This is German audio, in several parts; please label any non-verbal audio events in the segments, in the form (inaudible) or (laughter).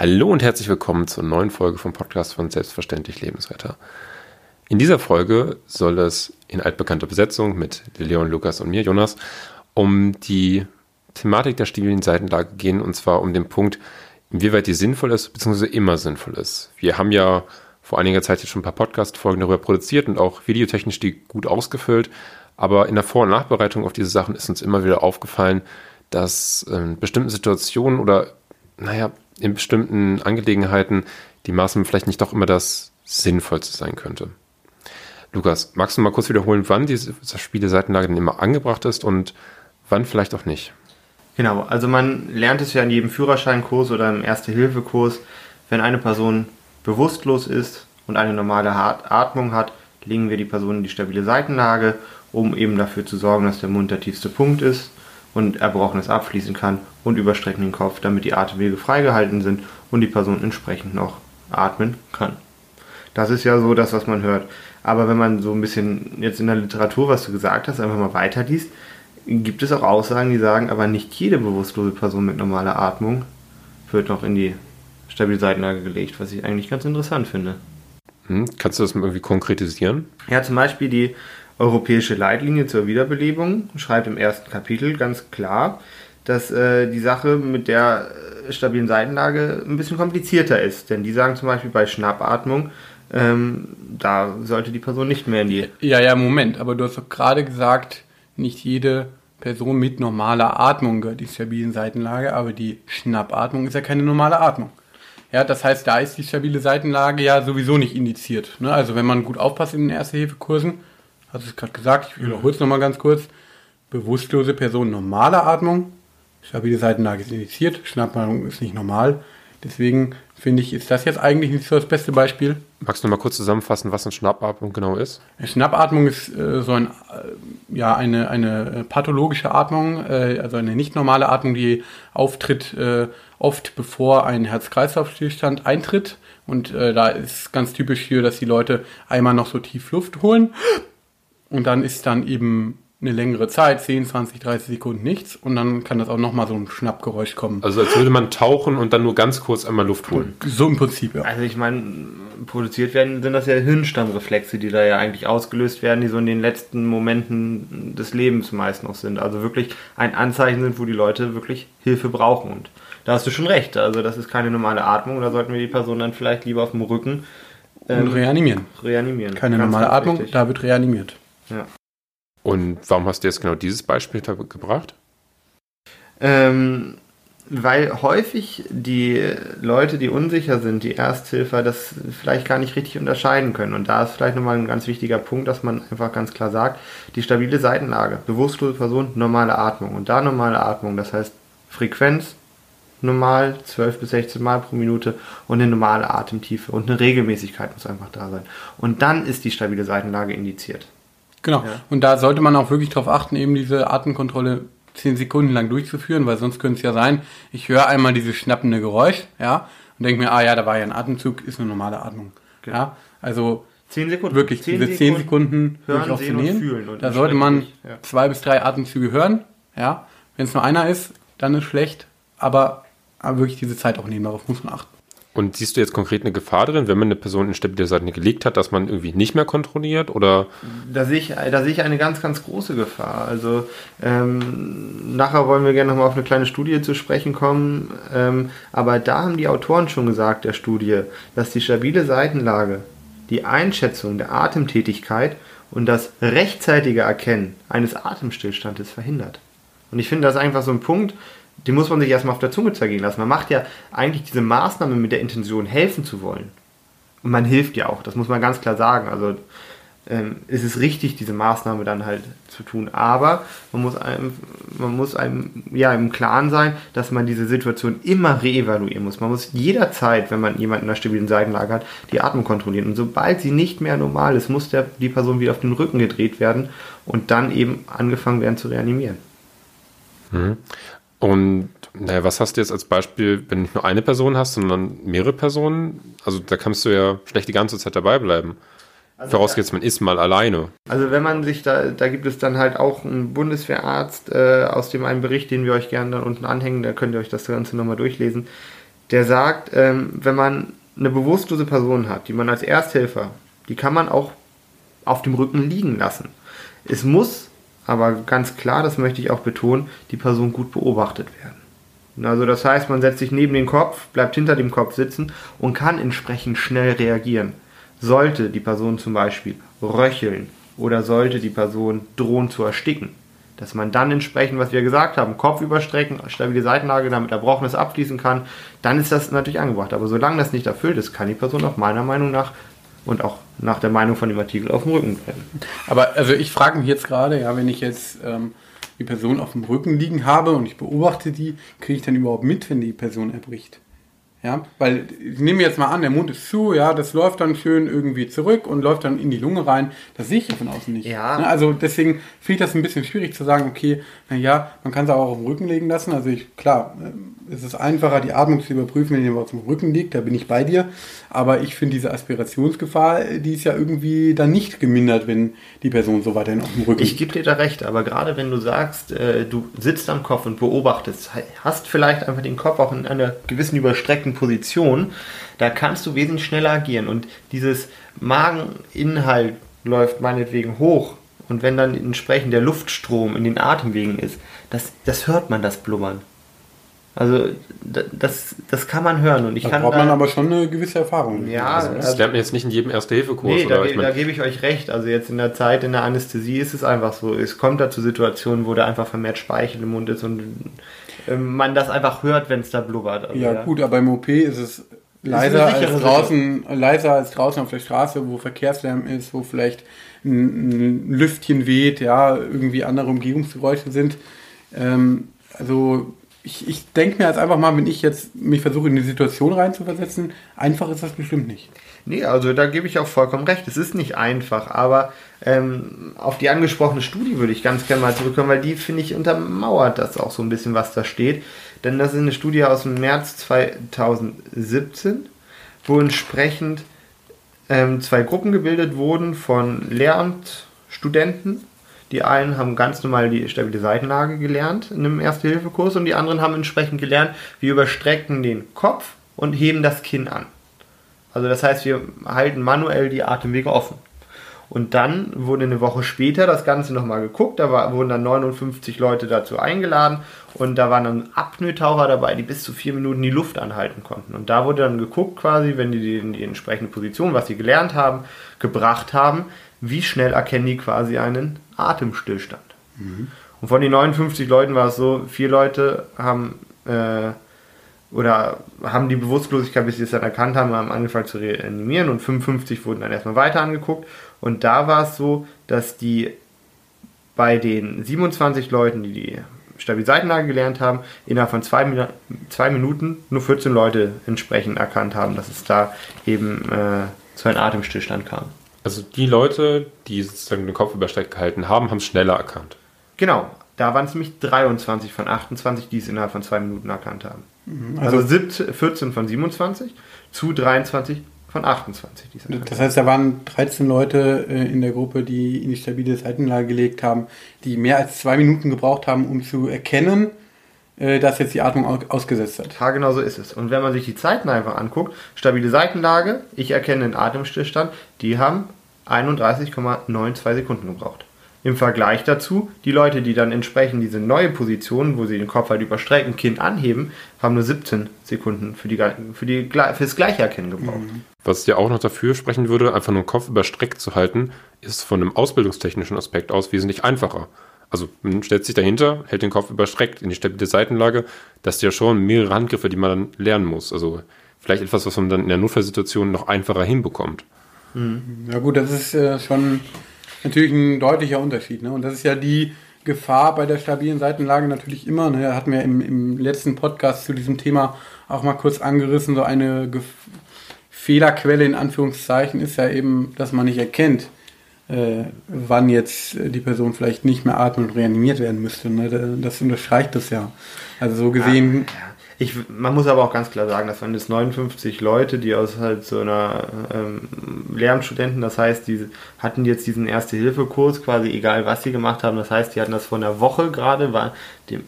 Hallo und herzlich willkommen zur neuen Folge vom Podcast von Selbstverständlich Lebensretter. In dieser Folge soll es in altbekannter Besetzung mit Leon, Lukas und mir, Jonas, um die Thematik der stabilen Seitenlage gehen und zwar um den Punkt, inwieweit die sinnvoll ist, beziehungsweise immer sinnvoll ist. Wir haben ja vor einiger Zeit jetzt schon ein paar Podcast-Folgen darüber produziert und auch videotechnisch die gut ausgefüllt, aber in der Vor- und Nachbereitung auf diese Sachen ist uns immer wieder aufgefallen, dass in bestimmten Situationen oder naja, in bestimmten Angelegenheiten die Maßnahme vielleicht nicht doch immer das Sinnvollste sein könnte. Lukas, magst du mal kurz wiederholen, wann diese Spiele-Seitenlage denn immer angebracht ist und wann vielleicht auch nicht? Genau, also man lernt es ja in jedem Führerscheinkurs oder im Erste-Hilfe-Kurs, wenn eine Person bewusstlos ist und eine normale Atmung hat, legen wir die Person in die stabile Seitenlage, um eben dafür zu sorgen, dass der Mund der tiefste Punkt ist und Erbrochenes abfließen kann und überstrecken den Kopf, damit die Atemwege freigehalten sind und die Person entsprechend noch atmen kann. Das ist ja so das, was man hört. Aber wenn man so ein bisschen jetzt in der Literatur, was du gesagt hast, einfach mal weiterliest, gibt es auch Aussagen, die sagen, aber nicht jede bewusstlose Person mit normaler Atmung wird noch in die stabile Seitenlage gelegt, was ich eigentlich ganz interessant finde. Hm, kannst du das mal irgendwie konkretisieren? Ja, zum Beispiel die Europäische Leitlinie zur Wiederbelebung schreibt im ersten Kapitel ganz klar, dass äh, die Sache mit der äh, stabilen Seitenlage ein bisschen komplizierter ist. Denn die sagen zum Beispiel bei Schnappatmung, ähm, da sollte die Person nicht mehr in die. Ja, ja, Moment, aber du hast doch gerade gesagt, nicht jede Person mit normaler Atmung gehört die stabilen Seitenlage, aber die Schnappatmung ist ja keine normale Atmung. Ja, das heißt, da ist die stabile Seitenlage ja sowieso nicht indiziert. Ne? Also wenn man gut aufpasst in den Erste-Hilfe-Kursen, hast du es gerade gesagt, ich wiederhole es nochmal ganz kurz, bewusstlose Person normale Atmung, stabile Seitenlage ist indiziert, Schnappatmung ist nicht normal. Deswegen finde ich, ist das jetzt eigentlich nicht so das beste Beispiel. Magst du noch mal kurz zusammenfassen, was eine Schnappatmung genau ist? Schnappatmung ist äh, so ein, äh, ja, eine, eine pathologische Atmung, äh, also eine nicht normale Atmung, die auftritt äh, oft bevor ein Herz-Kreislauf-Stillstand eintritt. Und äh, da ist ganz typisch hier, dass die Leute einmal noch so tief Luft holen und dann ist dann eben eine längere Zeit, 10, 20, 30 Sekunden nichts und dann kann das auch nochmal so ein Schnappgeräusch kommen. Also als würde man tauchen und dann nur ganz kurz einmal Luft holen. So im Prinzip, ja. Also ich meine, produziert werden sind das ja Hirnstammreflexe, die da ja eigentlich ausgelöst werden, die so in den letzten Momenten des Lebens meist noch sind. Also wirklich ein Anzeichen sind, wo die Leute wirklich Hilfe brauchen. Und da hast du schon recht. Also das ist keine normale Atmung. Da sollten wir die Person dann vielleicht lieber auf dem Rücken ähm, und reanimieren. Reanimieren. Keine ganz normale Atmung, richtig. da wird reanimiert. Ja. Und warum hast du jetzt genau dieses Beispiel gebracht? Ähm, weil häufig die Leute, die unsicher sind, die Ersthilfer, das vielleicht gar nicht richtig unterscheiden können. Und da ist vielleicht nochmal ein ganz wichtiger Punkt, dass man einfach ganz klar sagt, die stabile Seitenlage, bewusstlose Person, normale Atmung. Und da normale Atmung, das heißt Frequenz normal, 12 bis 16 Mal pro Minute und eine normale Atemtiefe und eine Regelmäßigkeit muss einfach da sein. Und dann ist die stabile Seitenlage indiziert. Genau. Ja. Und da sollte man auch wirklich darauf achten, eben diese Atemkontrolle zehn Sekunden lang durchzuführen, weil sonst könnte es ja sein, ich höre einmal dieses schnappende Geräusch, ja, und denke mir, ah ja, da war ja ein Atemzug, ist eine normale Atmung. Genau. Ja, also zehn Sekunden. wirklich zehn diese zehn Sekunden, hören, sehen und fühlen. Und da sollte man ja. zwei bis drei Atemzüge hören, ja. Wenn es nur einer ist, dann ist schlecht, aber, aber wirklich diese Zeit auch nehmen, darauf muss man achten. Und siehst du jetzt konkret eine Gefahr drin, wenn man eine Person in stabile Seiten gelegt hat, dass man irgendwie nicht mehr kontrolliert oder? Da sehe ich, da sehe ich eine ganz, ganz große Gefahr. Also ähm, nachher wollen wir gerne nochmal auf eine kleine Studie zu sprechen kommen. Ähm, aber da haben die Autoren schon gesagt, der Studie, dass die stabile Seitenlage die Einschätzung der Atemtätigkeit und das rechtzeitige Erkennen eines Atemstillstandes verhindert. Und ich finde das einfach so ein Punkt, die muss man sich erstmal auf der Zunge zergehen lassen. Man macht ja eigentlich diese Maßnahme mit der Intention, helfen zu wollen. Und man hilft ja auch, das muss man ganz klar sagen. Also ähm, es ist richtig, diese Maßnahme dann halt zu tun. Aber man muss einem, man muss einem ja im Klaren sein, dass man diese Situation immer reevaluieren muss. Man muss jederzeit, wenn man jemanden in einer stabilen Seitenlage hat, die Atmung kontrollieren. Und sobald sie nicht mehr normal ist, muss der, die Person wieder auf den Rücken gedreht werden und dann eben angefangen werden zu reanimieren. Mhm. Und naja, was hast du jetzt als Beispiel, wenn du nicht nur eine Person hast, sondern mehrere Personen? Also da kannst du ja schlecht die ganze Zeit dabei bleiben. Also Vorausgesetzt, man ist mal alleine. Also wenn man sich da, da gibt es dann halt auch einen Bundeswehrarzt äh, aus dem einen Bericht, den wir euch gerne dann unten anhängen, da könnt ihr euch das Ganze nochmal durchlesen. der sagt, ähm, wenn man eine bewusstlose Person hat, die man als Ersthelfer, die kann man auch auf dem Rücken liegen lassen. Es muss aber ganz klar, das möchte ich auch betonen, die Person gut beobachtet werden. Also das heißt, man setzt sich neben den Kopf, bleibt hinter dem Kopf sitzen und kann entsprechend schnell reagieren. Sollte die Person zum Beispiel röcheln oder sollte die Person drohen zu ersticken, dass man dann entsprechend, was wir gesagt haben, Kopf überstrecken, stabile Seitenlage, damit Erbrochenes abfließen kann, dann ist das natürlich angebracht. Aber solange das nicht erfüllt ist, kann die Person auch meiner Meinung nach und auch nach der Meinung von dem Artikel auf dem Rücken bleiben. Aber also ich frage mich jetzt gerade, ja, wenn ich jetzt ähm, die Person auf dem Rücken liegen habe und ich beobachte die, kriege ich dann überhaupt mit, wenn die Person erbricht? Ja, weil ich nehme jetzt mal an, der Mund ist zu, ja, das läuft dann schön irgendwie zurück und läuft dann in die Lunge rein. Das sehe ich ja von außen nicht. Ja. Ne, Also deswegen finde ich das ein bisschen schwierig zu sagen, okay, naja, man kann es auch auf dem Rücken legen lassen. Also ich, klar, äh, es ist einfacher, die Atmung zu überprüfen, wenn jemand auf dem Rücken liegt, da bin ich bei dir. Aber ich finde diese Aspirationsgefahr, äh, die ist ja irgendwie dann nicht gemindert, wenn die Person so weiterhin auf dem Rücken Ich gebe dir da recht, aber gerade wenn du sagst, äh, du sitzt am Kopf und beobachtest, hast vielleicht einfach den Kopf auch in einer gewissen überstreckten Position, da kannst du wesentlich schneller agieren. Und dieses Mageninhalt läuft meinetwegen hoch und wenn dann entsprechend der Luftstrom in den Atemwegen ist, das, das hört man, das Blubbern. Also da- das, das kann man hören und ich Da kann braucht da, man aber schon eine gewisse Erfahrung. Ja, also, Das lernt man jetzt nicht in jedem Erste-Hilfe-Kurs. Nee, da, ge- Ich mein, da gebe ich euch recht. Also jetzt in der Zeit in der Anästhesie ist es einfach so. Es kommt da zu Situationen, wo da einfach vermehrt Speichel im Mund ist und man das einfach hört, wenn es da blubbert. Also, Ja, gut, aber im OP ist es leiser sichere als draußen, leiser als draußen auf der Straße, wo Verkehrslärm ist, wo vielleicht ein, ein Lüftchen weht, ja, irgendwie andere Umgebungsgeräusche sind. Ähm, also ich, ich denke mir jetzt einfach mal, wenn ich jetzt mich versuche in die Situation reinzuversetzen, einfach ist das bestimmt nicht. Nee, also da gebe ich auch vollkommen recht. Es ist nicht einfach, aber ähm, auf die angesprochene Studie würde ich ganz gerne mal zurückkommen, weil die, finde ich, untermauert das auch so ein bisschen, was da steht. Denn das ist eine Studie aus dem März 2017, wo entsprechend ähm, zwei Gruppen gebildet wurden von Lehramtsstudenten. Die einen haben ganz normal die stabile Seitenlage gelernt in einem Erste-Hilfe-Kurs und die anderen haben entsprechend gelernt, wir überstrecken den Kopf und heben das Kinn an. Also das heißt, wir halten manuell die Atemwege offen. Und dann wurde eine Woche später das Ganze nochmal geguckt. Da war, wurden dann 59 Leute dazu eingeladen und da waren dann Apnoe-Taucher dabei, die bis zu vier Minuten die Luft anhalten konnten. Und da wurde dann geguckt, quasi, wenn die in die entsprechende Position, was sie gelernt haben, gebracht haben, wie schnell erkennen die quasi einen Atemstillstand. Und von den 59 Leuten war es so, vier Leute haben äh, oder haben die Bewusstlosigkeit, bis sie es dann erkannt haben, haben angefangen zu reanimieren und 55 wurden dann erstmal weiter angeguckt. Und da war es so, dass die bei den 27 Leuten, die die stabile Seitenlage gelernt haben, innerhalb von zwei, zwei Minuten nur 14 Leute entsprechend erkannt haben, dass es da eben äh, zu einem Atemstillstand kam. Also die Leute, die sozusagen den Kopf überstreckt gehalten haben, haben es schneller erkannt. Genau, da waren es nämlich 23 von 28, die es innerhalb von zwei Minuten erkannt haben. Also- Also, 17, 14 von 27 zu 23 von 28, die es erkannt Das heißt, da waren 13 Leute äh, in der Gruppe, die in die stabile Seitenlage gelegt haben, die mehr als zwei Minuten gebraucht haben, um zu erkennen, äh, dass jetzt die Atmung au- ausgesetzt hat. Ja, genau so ist es. Und wenn man sich die Zeiten einfach anguckt, stabile Seitenlage, ich erkenne den Atemstillstand, die haben 31,92 Sekunden gebraucht. Im Vergleich dazu, die Leute, die dann entsprechend diese neue Position, wo sie den Kopf halt überstrecken, Kind anheben, haben nur 17 Sekunden für, die, für, die, für das gleiche Erkennen gebraucht. Was ja auch noch dafür sprechen würde, einfach nur den Kopf überstreckt zu halten, ist von einem ausbildungstechnischen Aspekt aus wesentlich einfacher. Also man stellt sich dahinter, hält den Kopf überstreckt in die stabile Seitenlage. Das sind ja schon mehrere Handgriffe, die man dann lernen muss. Also vielleicht etwas, was man dann in der Notfallsituation noch einfacher hinbekommt. Ja gut, das ist äh, schon natürlich ein deutlicher Unterschied. Ne? Und das ist ja die Gefahr bei der stabilen Seitenlage natürlich immer. Ne? Da hatten wir im, im letzten Podcast zu diesem Thema auch mal kurz angerissen. So eine Gef Fehlerquelle in Anführungszeichen ist ja eben, dass man nicht erkennt, äh, wann jetzt äh, die Person vielleicht nicht mehr atmen und reanimiert werden müsste. Ne? Da- Das unterstreicht das ja. Also so gesehen, Ich, man muss aber auch ganz klar sagen, das waren jetzt 59 Leute, die aus halt so einer ähm, Lehramtsstudenten, das heißt, die hatten jetzt diesen Erste-Hilfe-Kurs quasi, egal was sie gemacht haben, das heißt, die hatten das vor einer Woche gerade, war die,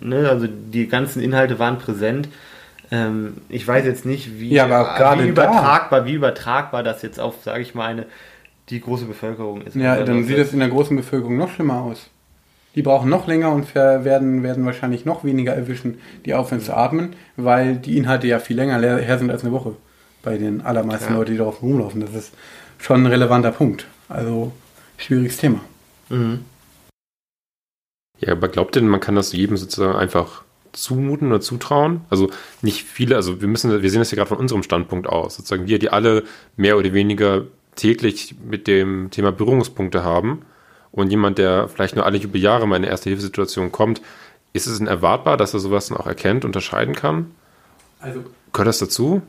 ne, also die ganzen Inhalte waren präsent. Ähm, ich weiß jetzt nicht, wie, Ja, wie da- übertragbar, wie übertragbar das jetzt auf, sage ich mal, eine, die große Bevölkerung ist. Ja, Also dann das sieht es in der großen Bevölkerung noch schlimmer aus. Die brauchen noch länger und werden, werden wahrscheinlich noch weniger erwischen, die aufhören zu atmen, weil die Inhalte ja viel länger her sind als eine Woche. Bei den allermeisten Ja. Leuten, die darauf rumlaufen. Das ist schon ein relevanter Punkt. Also, schwieriges Thema. Mhm. Ja, aber glaubt ihr, man kann das jedem sozusagen einfach zumuten oder zutrauen? Also nicht viele, also wir müssen, wir sehen das ja gerade von unserem Standpunkt aus, sozusagen wir, die alle mehr oder weniger täglich mit dem Thema Berührungspunkte haben und jemand, der vielleicht nur alle Jubeljahre mal in eine Erste-Hilfe-Situation kommt, ist es denn erwartbar, dass er sowas dann auch erkennt, unterscheiden kann? Also, Gehört das dazu?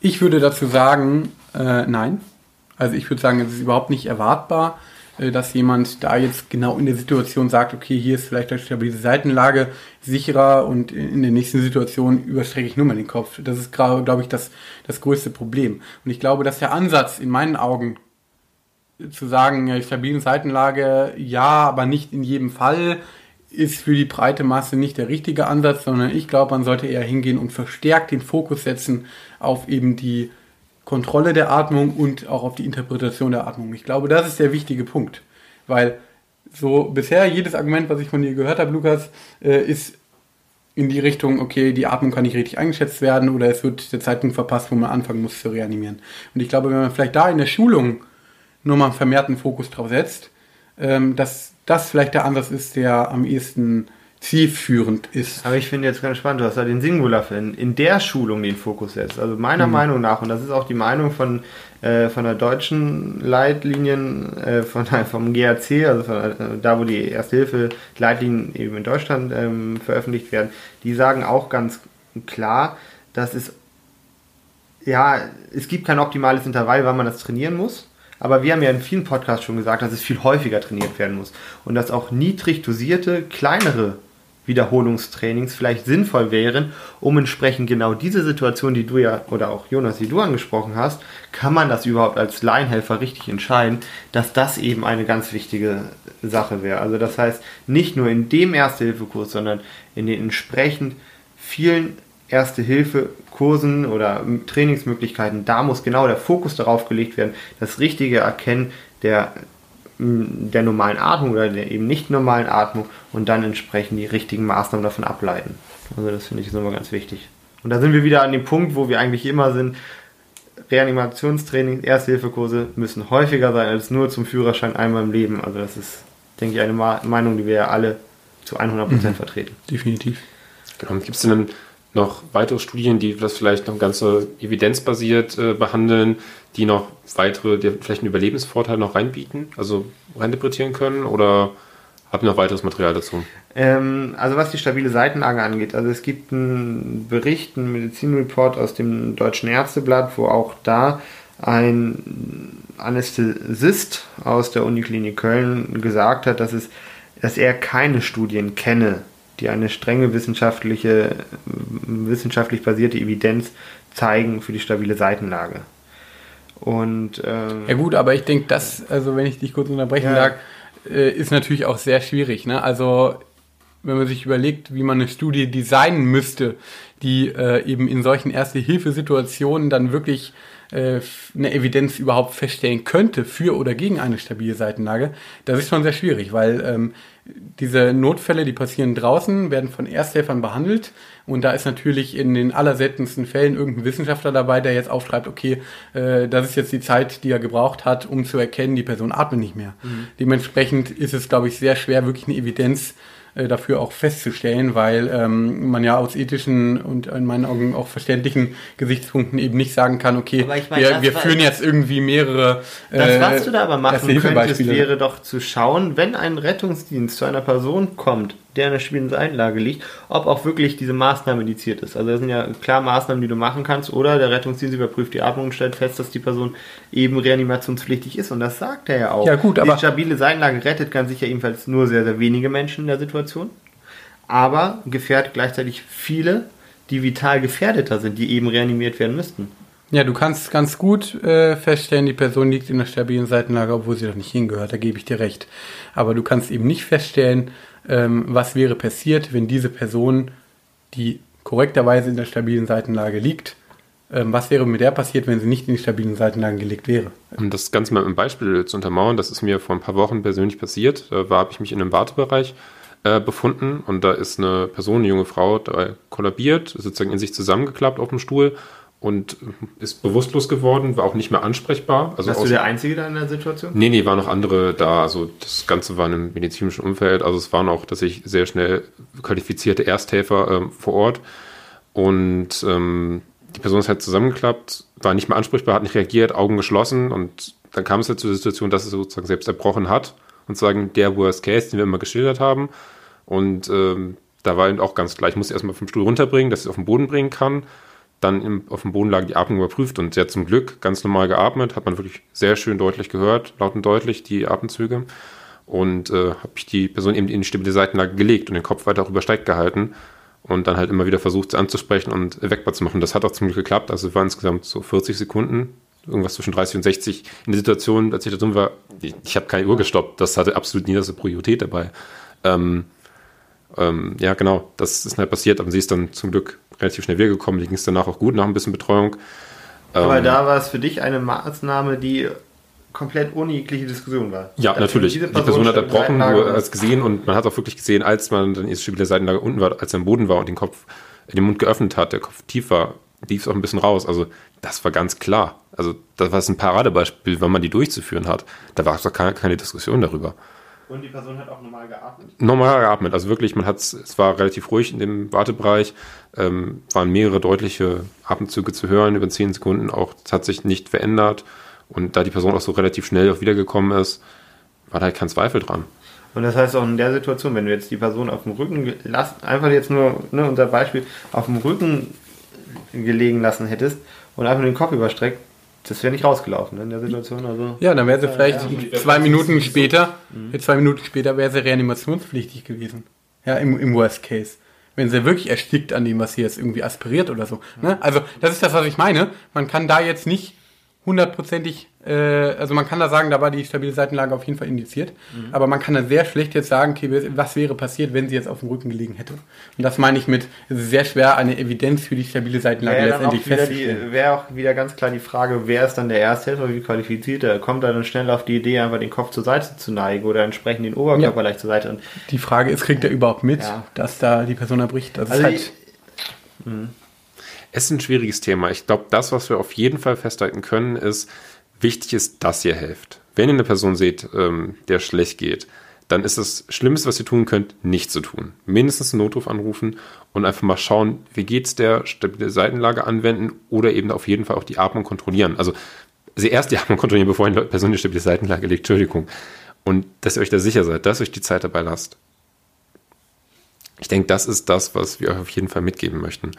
Ich würde dazu sagen, äh, nein. Also ich würde sagen, es ist überhaupt nicht erwartbar, äh, dass jemand da jetzt genau in der Situation sagt, okay, hier ist vielleicht eine stabile Seitenlage sicherer und in der nächsten Situation überstrecke ich nur mal den Kopf. Das ist, glaube ich, das, das größte Problem. Und ich glaube, dass der Ansatz in meinen Augen zu sagen, stabile Seitenlage, ja, aber nicht in jedem Fall, ist für die breite Masse nicht der richtige Ansatz, sondern ich glaube, man sollte eher hingehen und verstärkt den Fokus setzen auf eben die Kontrolle der Atmung und auch auf die Interpretation der Atmung. Ich glaube, das ist der wichtige Punkt, weil so bisher jedes Argument, was ich von dir gehört habe, Lukas, äh, ist in die Richtung, okay, die Atmung kann nicht richtig eingeschätzt werden oder es wird der Zeitpunkt verpasst, wo man anfangen muss zu reanimieren. Und ich glaube, wenn man vielleicht da in der Schulung nochmal einen vermehrten Fokus drauf setzt, ähm, dass das vielleicht der Ansatz ist, der am ehesten zielführend ist. Aber ich finde jetzt ganz spannend, du hast da den Singular in, in der Schulung den Fokus setzt. Also meiner Meinung nach, und das ist auch die Meinung von, äh, von der deutschen Leitlinien, äh, von, (laughs) vom GAC, also von, äh, da wo die Erste-Hilfe-Leitlinien eben in Deutschland ähm, veröffentlicht werden, die sagen auch ganz klar, dass es ja, es gibt kein optimales Intervall, wann man das trainieren muss. Aber wir haben ja in vielen Podcasts schon gesagt, dass es viel häufiger trainiert werden muss. Und dass auch niedrig dosierte, kleinere Wiederholungstrainings vielleicht sinnvoll wären, um entsprechend genau diese Situation, die du ja, oder auch Jonas, die du angesprochen hast, kann man das überhaupt als Laienhelfer richtig entscheiden, dass das eben eine ganz wichtige Sache wäre. Also das heißt, nicht nur in dem Erste-Hilfe-Kurs, sondern in den entsprechend vielen Erste-Hilfe-Kursen oder Trainingsmöglichkeiten, da muss genau der Fokus darauf gelegt werden, das richtige Erkennen der, der normalen Atmung oder der eben nicht normalen Atmung und dann entsprechend die richtigen Maßnahmen davon ableiten. Also das finde ich ist immer ganz wichtig. Und da sind wir wieder an dem Punkt, wo wir eigentlich immer sind, Reanimationstraining, Erste-Hilfe-Kurse müssen häufiger sein als nur zum Führerschein einmal im Leben. Also das ist, denke ich, eine Meinung, die wir ja alle zu 100% mhm. vertreten. Definitiv. Genau. Gibt es denn noch weitere Studien, die das vielleicht noch ganz so evidenzbasiert äh, behandeln, die noch weitere, die vielleicht einen Überlebensvorteil noch reinbieten, also reininterpretieren können? Oder habt ihr noch weiteres Material dazu? Ähm, also was die stabile Seitenlage angeht, also es gibt einen Bericht, einen Medizinreport aus dem Deutschen Ärzteblatt, wo auch da ein Anästhesist aus der Uniklinik Köln gesagt hat, dass, es, dass er keine Studien kenne, die eine strenge wissenschaftliche, wissenschaftlich basierte Evidenz zeigen für die stabile Seitenlage. Und, ähm, ja gut, aber ich denke, das, also wenn ich dich kurz unterbrechen Ja. sag, äh, ist natürlich auch sehr schwierig. Ne? Also wenn man sich überlegt, wie man eine Studie designen müsste, die äh, eben in solchen Erste-Hilfe-Situationen dann wirklich eine Evidenz überhaupt feststellen könnte für oder gegen eine stabile Seitenlage, das ist schon sehr schwierig, weil ähm, diese Notfälle, die passieren draußen, werden von Ersthelfern behandelt und da ist natürlich in den allerseltensten Fällen irgendein Wissenschaftler dabei, der jetzt aufschreibt, okay, äh, das ist jetzt die Zeit, die er gebraucht hat, um zu erkennen, die Person atmet nicht mehr. Dementsprechend ist es, glaube ich, sehr schwer, wirklich eine Evidenz äh, dafür auch festzustellen, weil ähm, man ja aus ethischen und in meinen Augen auch verständlichen Gesichtspunkten eben nicht sagen kann, okay, ich meine, wir, das wir führen jetzt irgendwie mehrere Das, äh, was du da aber machen könntest, wäre doch zu schauen, wenn ein Rettungsdienst zu einer Person kommt, der in einer schwierigen Einlage liegt, ob auch wirklich diese Maßnahme indiziert ist. Also das sind ja klar Maßnahmen, die du machen kannst, oder der Rettungsdienst überprüft die Atmung und stellt fest, dass die Person eben reanimationspflichtig ist. Und das sagt er ja auch. Ja, gut, die aber- stabile Seitenlage rettet ganz sicher ebenfalls nur sehr, sehr wenige Menschen in der Situation, aber gefährdet gleichzeitig viele, die vital gefährdeter sind, die eben reanimiert werden müssten. Ja, du kannst ganz gut äh, feststellen, die Person liegt in der stabilen Seitenlage, obwohl sie doch nicht hingehört, da gebe ich dir recht. Aber du kannst eben nicht feststellen, ähm, was wäre passiert, wenn diese Person, die korrekterweise in der stabilen Seitenlage liegt, ähm, was wäre mit der passiert, wenn sie nicht in die stabilen Seitenlagen gelegt wäre? Um das Ganze mal einem Beispiel zu untermauern, das ist mir vor ein paar Wochen persönlich passiert. Da habe ich mich in einem Wartebereich äh, befunden und da ist eine Person, eine junge Frau, kollabiert, sozusagen in sich zusammengeklappt auf dem Stuhl und ist bewusstlos geworden, war auch nicht mehr ansprechbar. Also Warst du der Einzige da in der Situation? Nee, nee, waren noch andere da. Also das Ganze war in einem medizinischen Umfeld. Also es waren auch, dass ich sehr schnell qualifizierte Ersthelfer ähm, vor Ort. Und ähm, die Person ist halt zusammengeklappt, war nicht mehr ansprechbar, hat nicht reagiert, Augen geschlossen und dann kam es halt zu der Situation, dass es sozusagen selbst erbrochen hat und sagen der Worst Case, den wir immer geschildert haben. Und ähm, da war eben auch ganz klar, ich musste erstmal vom Stuhl runterbringen, dass ich es auf den Boden bringen kann dann im, auf dem Boden lag die Atmung überprüft und sie hat zum Glück ganz normal geatmet, hat man wirklich sehr schön deutlich gehört, laut und deutlich die Atemzüge. Und äh, habe ich die Person eben in die stabile Seitenlage gelegt und den Kopf weiter übersteigt gehalten und dann halt immer wieder versucht, sie anzusprechen und wegbar zu machen. Das hat auch zum Glück geklappt. Also es waren insgesamt so 40 Sekunden, irgendwas zwischen 30 und 60 in der Situation, als ich da drin war. Ich, ich habe keine Uhr gestoppt. Das hatte absolut nie das Priorität dabei. Ähm, ähm, ja, genau, das ist halt passiert, aber sie ist dann zum Glück relativ schnell wiedergekommen. Die ging es danach auch gut, nach ein bisschen Betreuung. Aber ähm, da war es für dich eine Maßnahme, die komplett ohne jegliche Diskussion war. Ja, also natürlich. Person die Person hat erbrochen, du hast gesehen und man hat auch wirklich gesehen, als man dann ist stabile Seitenlage unten war, als er am Boden war und den Kopf, den Mund geöffnet hat, der Kopf tief war, lief es auch ein bisschen raus. Also das war ganz klar. Also das war ein Paradebeispiel, wenn man die durchzuführen hat. Da war doch keine, keine Diskussion darüber. Und die Person hat auch normal geatmet? Normal geatmet. Also wirklich, man hat es war relativ ruhig in dem Wartebereich, ähm, waren mehrere deutliche Atemzüge zu hören über zehn Sekunden. Auch es hat sich nicht verändert. Und da die Person auch so relativ schnell auch wiedergekommen ist, war da halt kein Zweifel dran. Und das heißt auch in der Situation, wenn du jetzt die Person auf dem Rücken lassen, einfach jetzt nur ne, unser Beispiel, auf dem Rücken gelegen lassen hättest und einfach den Kopf überstreckt, das wäre nicht rausgelaufen ne, in der Situation. Also, ja, dann wäre sie vielleicht ja, zwei Minuten später, mhm. zwei Minuten später wäre sie reanimationspflichtig gewesen. Ja, im, im Worst Case. Wenn sie wirklich erstickt an dem, was sie jetzt irgendwie aspiriert oder so. Ne? Also, das ist das, was ich meine. Man kann da jetzt nicht hundertprozentig, äh, also man kann da sagen, da war die stabile Seitenlage auf jeden Fall indiziert, mhm. aber man kann da sehr schlecht jetzt sagen, okay, was wäre passiert, wenn sie jetzt auf dem Rücken gelegen hätte. Und das meine ich mit, es ist sehr schwer, eine Evidenz für die stabile Seitenlage wär letztendlich festzustellen. Wäre auch wieder ganz klar die Frage, wer ist dann der Ersthelfer, wie qualifiziert er? Kommt er dann schnell auf die Idee, einfach den Kopf zur Seite zu neigen oder entsprechend den Oberkörper ja. leicht zur Seite? Und die Frage ist, kriegt er überhaupt mit, ja. dass da die Person erbricht? Das also ist halt... Die, hm. Es ist ein schwieriges Thema. Ich glaube, das, was wir auf jeden Fall festhalten können, ist, wichtig ist, dass ihr helft. Wenn ihr eine Person seht, ähm, der schlecht geht, dann ist das Schlimmste, was ihr tun könnt, nicht zu tun. Mindestens einen Notruf anrufen und einfach mal schauen, wie geht's der, stabile Seitenlage anwenden oder eben auf jeden Fall auch die Atmung kontrollieren. Also, also erst die Atmung kontrollieren, bevor eine Person die stabile Seitenlage legt, Entschuldigung. Und dass ihr euch da sicher seid, dass euch die Zeit dabei lasst. Ich denke, das ist das, was wir euch auf jeden Fall mitgeben möchten.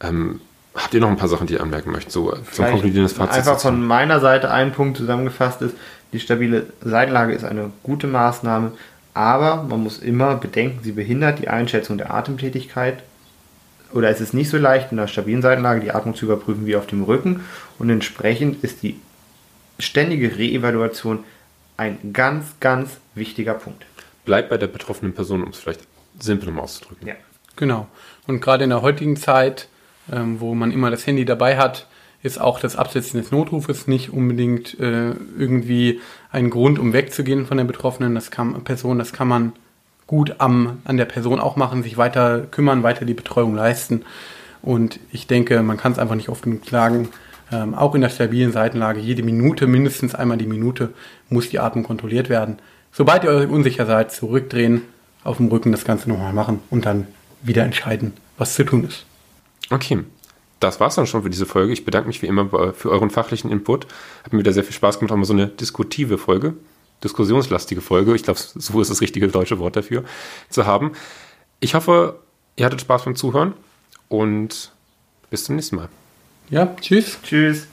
Ähm, Habt ihr noch ein paar Sachen, die ihr anmerken möchtet? So zum konkludierendes Fazit. Einfach von meiner Seite ein Punkt zusammengefasst ist, die stabile Seitenlage ist eine gute Maßnahme, aber man muss immer bedenken, sie behindert die Einschätzung der Atemtätigkeit. Oder es ist nicht so leicht, in einer stabilen Seitenlage die Atmung zu überprüfen wie auf dem Rücken. Und entsprechend ist die ständige Reevaluation ein ganz, ganz wichtiger Punkt. Bleibt bei der betroffenen Person, um es vielleicht simpel um auszudrücken. Ja. Genau. Und gerade in der heutigen Zeit ähm, wo man immer das Handy dabei hat, ist auch das Absetzen des Notrufes nicht unbedingt äh, irgendwie ein Grund, um wegzugehen von der betroffenen das kann, Person. Das kann man gut am, an der Person auch machen, sich weiter kümmern, weiter die Betreuung leisten. Und ich denke, man kann es einfach nicht oft genug sagen, ähm, auch in der stabilen Seitenlage, jede Minute, mindestens einmal die Minute, muss die Atmung kontrolliert werden. Sobald ihr euch unsicher seid, zurückdrehen, auf dem Rücken das Ganze nochmal machen und dann wieder entscheiden, was zu tun ist. Okay, das war's dann schon für diese Folge. Ich bedanke mich wie immer für euren fachlichen Input. Hat mir wieder sehr viel Spaß gemacht, auch mal so eine diskutive Folge, diskussionslastige Folge, ich glaube, so ist das richtige deutsche Wort dafür, zu haben. Ich hoffe, ihr hattet Spaß beim Zuhören und bis zum nächsten Mal. Ja, tschüss. Tschüss.